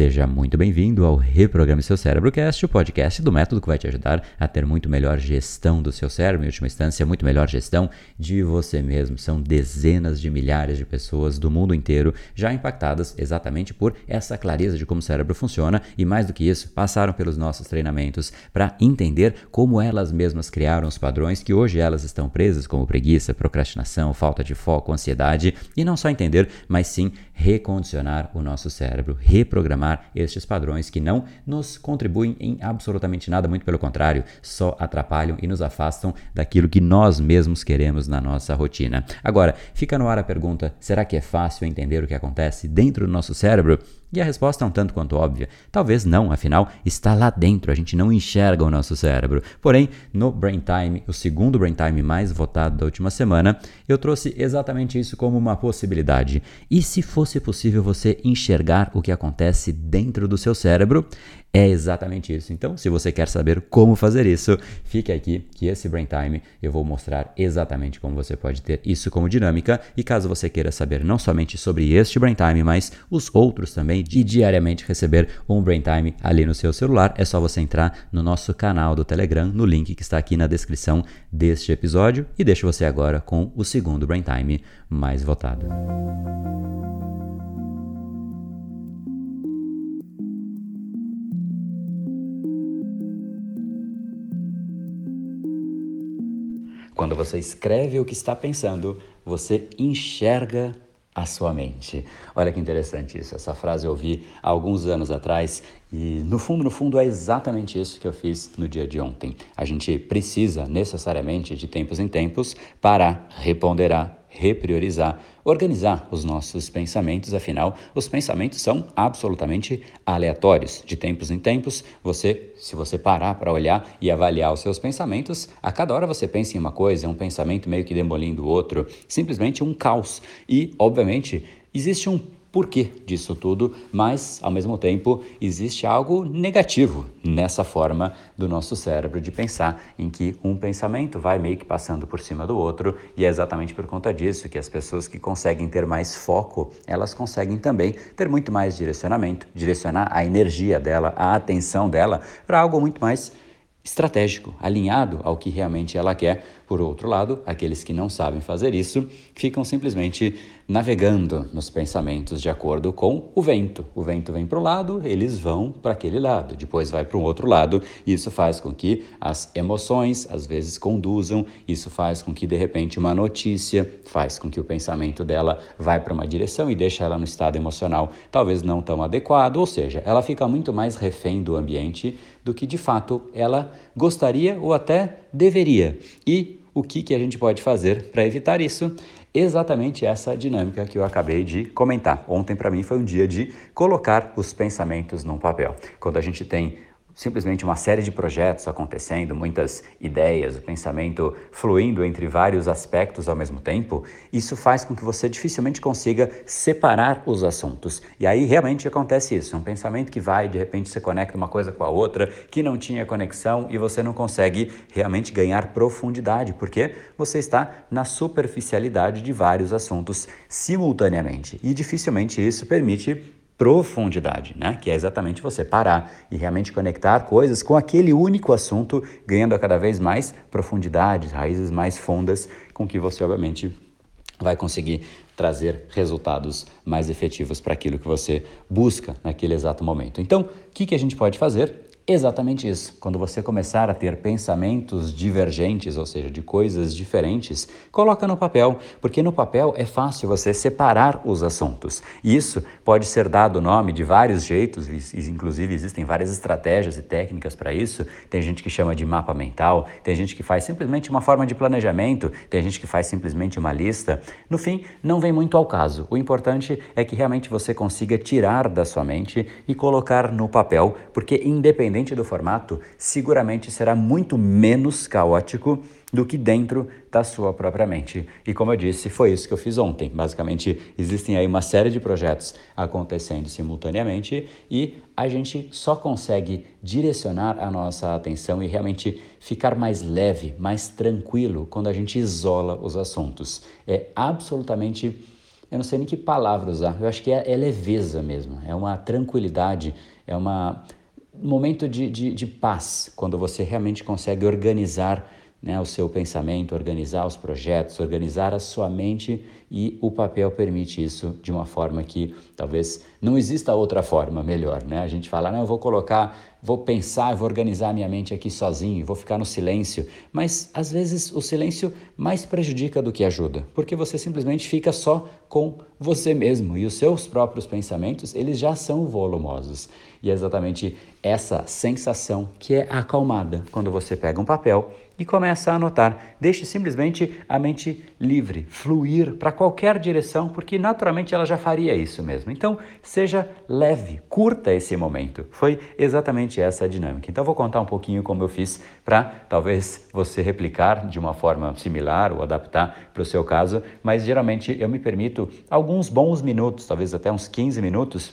Seja muito bem-vindo ao Reprograme Seu Cérebro Cast, o podcast do método que vai te ajudar a ter muito melhor gestão do seu cérebro, em última instância, muito melhor gestão de você mesmo. São dezenas de milhares de pessoas do mundo inteiro já impactadas exatamente por essa clareza de como o cérebro funciona e, mais do que isso, passaram pelos nossos treinamentos para entender como elas mesmas criaram os padrões que hoje elas estão presas, como preguiça, procrastinação, falta de foco, ansiedade, e não só entender, mas sim recondicionar o nosso cérebro, reprogramar estes padrões que não nos contribuem em absolutamente nada, muito pelo contrário, só atrapalham e nos afastam daquilo que nós mesmos queremos na nossa rotina. Agora, fica no ar a pergunta: será que é fácil entender o que acontece dentro do nosso cérebro? E a resposta é um tanto quanto óbvia. Talvez não, afinal, está lá dentro, a gente não enxerga o nosso cérebro. Porém, no Brain Time, o segundo Brain Time mais votado da última semana, eu trouxe exatamente isso como uma possibilidade. E se fosse possível você enxergar o que acontece dentro do seu cérebro? É exatamente isso. Então, se você quer saber como fazer isso, fique aqui que esse Brain Time eu vou mostrar exatamente como você pode ter isso como dinâmica. E caso você queira saber não somente sobre este Brain Time, mas os outros também, de diariamente receber um Brain Time ali no seu celular, é só você entrar no nosso canal do Telegram, no link que está aqui na descrição deste episódio. E deixo você agora com o segundo Brain Time mais votado. Quando você escreve o que está pensando, você enxerga a sua mente. Olha que interessante isso. Essa frase eu ouvi há alguns anos atrás e no fundo, no fundo é exatamente isso que eu fiz no dia de ontem. A gente precisa necessariamente de tempos em tempos para reponderar, repriorizar, organizar os nossos pensamentos, afinal, os pensamentos são absolutamente aleatórios. De tempos em tempos, você, se você parar para olhar e avaliar os seus pensamentos, a cada hora você pensa em uma coisa, é um pensamento meio que demolindo o outro, simplesmente um caos. E, obviamente, existe um porquê disso tudo, mas ao mesmo tempo existe algo negativo nessa forma do nosso cérebro de pensar, em que um pensamento vai meio que passando por cima do outro, e é exatamente por conta disso que as pessoas que conseguem ter mais foco, elas conseguem também ter muito mais direcionamento, direcionar a energia dela, a atenção dela para algo muito mais estratégico, alinhado ao que realmente ela quer. Por outro lado, aqueles que não sabem fazer isso ficam simplesmente navegando nos pensamentos de acordo com o vento. O vento vem para um lado, eles vão para aquele lado, depois vai para um outro lado. Isso faz com que as emoções às vezes conduzam, isso faz com que de repente uma notícia faz com que o pensamento dela vai para uma direção e deixa ela no estado emocional talvez não tão adequado, ou seja, ela fica muito mais refém do ambiente do que de fato ela gostaria ou até deveria. E o que, que a gente pode fazer para evitar isso? exatamente essa dinâmica que eu acabei de comentar. Ontem, para mim, foi um dia de colocar os pensamentos num papel. Quando a gente tem simplesmente uma série de projetos acontecendo, muitas ideias, o pensamento fluindo entre vários aspectos ao mesmo tempo, isso faz com que você dificilmente consiga separar os assuntos. E aí realmente acontece isso, um pensamento que vai, de repente se conecta uma coisa com a outra, que não tinha conexão e você não consegue realmente ganhar profundidade, porque você está na superficialidade de vários assuntos simultaneamente. E dificilmente isso permite profundidade, né? que é exatamente você parar e realmente conectar coisas com aquele único assunto, ganhando cada vez mais profundidade, raízes mais fundas, com que você, obviamente, vai conseguir trazer resultados mais efetivos para aquilo que você busca naquele exato momento. Então, o que, que a gente pode fazer? Exatamente isso. Quando você começar a ter pensamentos divergentes, ou seja, de coisas diferentes, coloca no papel, porque no papel é fácil você separar os assuntos. E isso pode ser dado nome de vários jeitos, inclusive existem várias estratégias e técnicas para isso. Tem gente que chama de mapa mental, tem gente que faz simplesmente uma forma de planejamento, tem gente que faz simplesmente uma lista. No fim, não vem muito ao caso. O importante é que realmente você consiga tirar da sua mente e colocar no papel, porque independente independente do formato, seguramente será muito menos caótico do que dentro da sua própria mente. E como eu disse, foi isso que eu fiz ontem. Basicamente, existem aí uma série de projetos acontecendo simultaneamente e a gente só consegue direcionar a nossa atenção e realmente ficar mais leve, mais tranquilo quando a gente isola os assuntos. É absolutamente eu não sei nem que palavra usar, eu acho que é, é leveza mesmo, é uma tranquilidade, é uma, um momento de, de, de paz, quando você realmente consegue organizar né, o seu pensamento, organizar os projetos, organizar a sua mente e o papel permite isso de uma forma que talvez não exista outra forma melhor, né? A gente fala, não, eu vou colocar, vou pensar, vou organizar minha mente aqui sozinho, vou ficar no silêncio, mas às vezes o silêncio mais prejudica do que ajuda, porque você simplesmente fica só com você mesmo e os seus próprios pensamentos, eles já são volumosos. E é exatamente essa sensação que é acalmada quando você pega um papel e começa a anotar. Deixe simplesmente a mente livre, fluir para qualquer direção, porque naturalmente ela já faria isso mesmo. Então, seja leve, curta esse momento. Foi exatamente essa dinâmica. Então, vou contar um pouquinho como eu fiz para talvez você replicar de uma forma similar ou adaptar para o seu caso, mas geralmente eu me permito alguns bons minutos, talvez até uns 15 minutos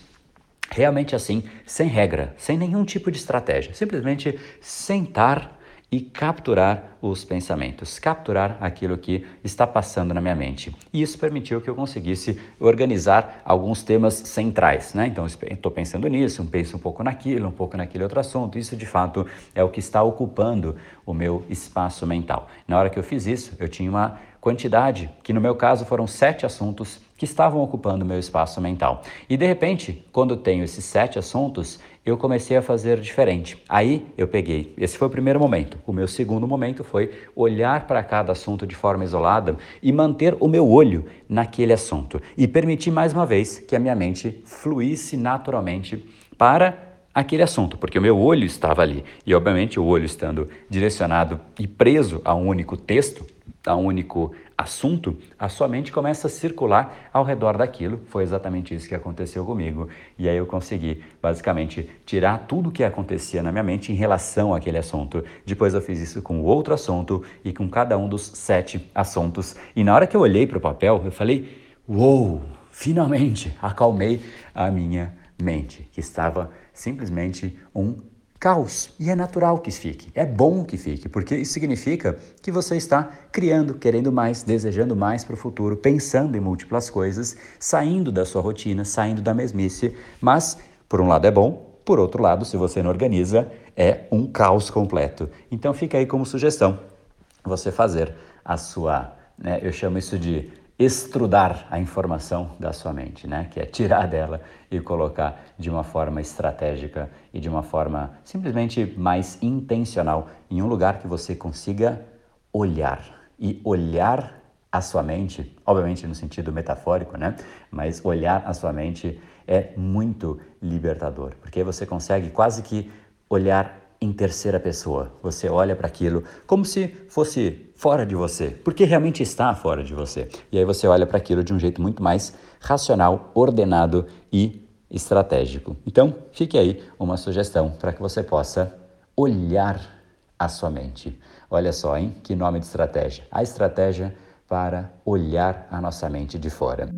realmente assim, sem regra, sem nenhum tipo de estratégia. Simplesmente sentar e capturar os pensamentos, capturar aquilo que está passando na minha mente. E isso permitiu que eu conseguisse organizar alguns temas centrais, né? Então, estou pensando nisso, penso um pouco naquilo, um pouco naquele outro assunto. Isso, de fato, é o que está ocupando o meu espaço mental. Na hora que eu fiz isso, eu tinha uma quantidade, que no meu caso foram sete assuntos que estavam ocupando o meu espaço mental. E de repente, quando tenho esses sete assuntos, eu comecei a fazer diferente. Aí eu peguei, esse foi o primeiro momento. O meu segundo momento foi olhar para cada assunto de forma isolada e manter o meu olho naquele assunto e permitir mais uma vez que a minha mente fluísse naturalmente para aquele assunto, porque o meu olho estava ali. E obviamente o olho estando direcionado e preso a um único texto, a um único assunto, a sua mente começa a circular ao redor daquilo. Foi exatamente isso que aconteceu comigo. E aí eu consegui, basicamente, tirar tudo o que acontecia na minha mente em relação àquele assunto. Depois eu fiz isso com outro assunto e com cada um dos sete assuntos. E na hora que eu olhei para o papel, eu falei: Uou, finalmente acalmei a minha mente, que estava simplesmente um caos. E é natural que fique, é bom que fique, porque isso significa que você está criando, querendo mais, desejando mais para o futuro, pensando em múltiplas coisas, saindo da sua rotina, saindo da mesmice. Mas, por um lado, é bom, por outro lado, se você não organiza, é um caos completo. Então, fica aí como sugestão você fazer a sua, né, eu chamo isso de estrudar a informação da sua mente, né? que é tirar dela e colocar de uma forma estratégica e de uma forma simplesmente mais intencional em um lugar que você consiga olhar. E olhar a sua mente, obviamente no sentido metafórico, né? mas olhar a sua mente é muito libertador, porque você consegue quase que olhar em terceira pessoa. Você olha para aquilo como se fosse fora de você, porque realmente está fora de você. E aí você olha para aquilo de um jeito muito mais racional, ordenado e estratégico. Então, fique aí uma sugestão para que você possa olhar a sua mente. Olha só, hein? Que nome de estratégia. A estratégia para olhar a nossa mente de fora.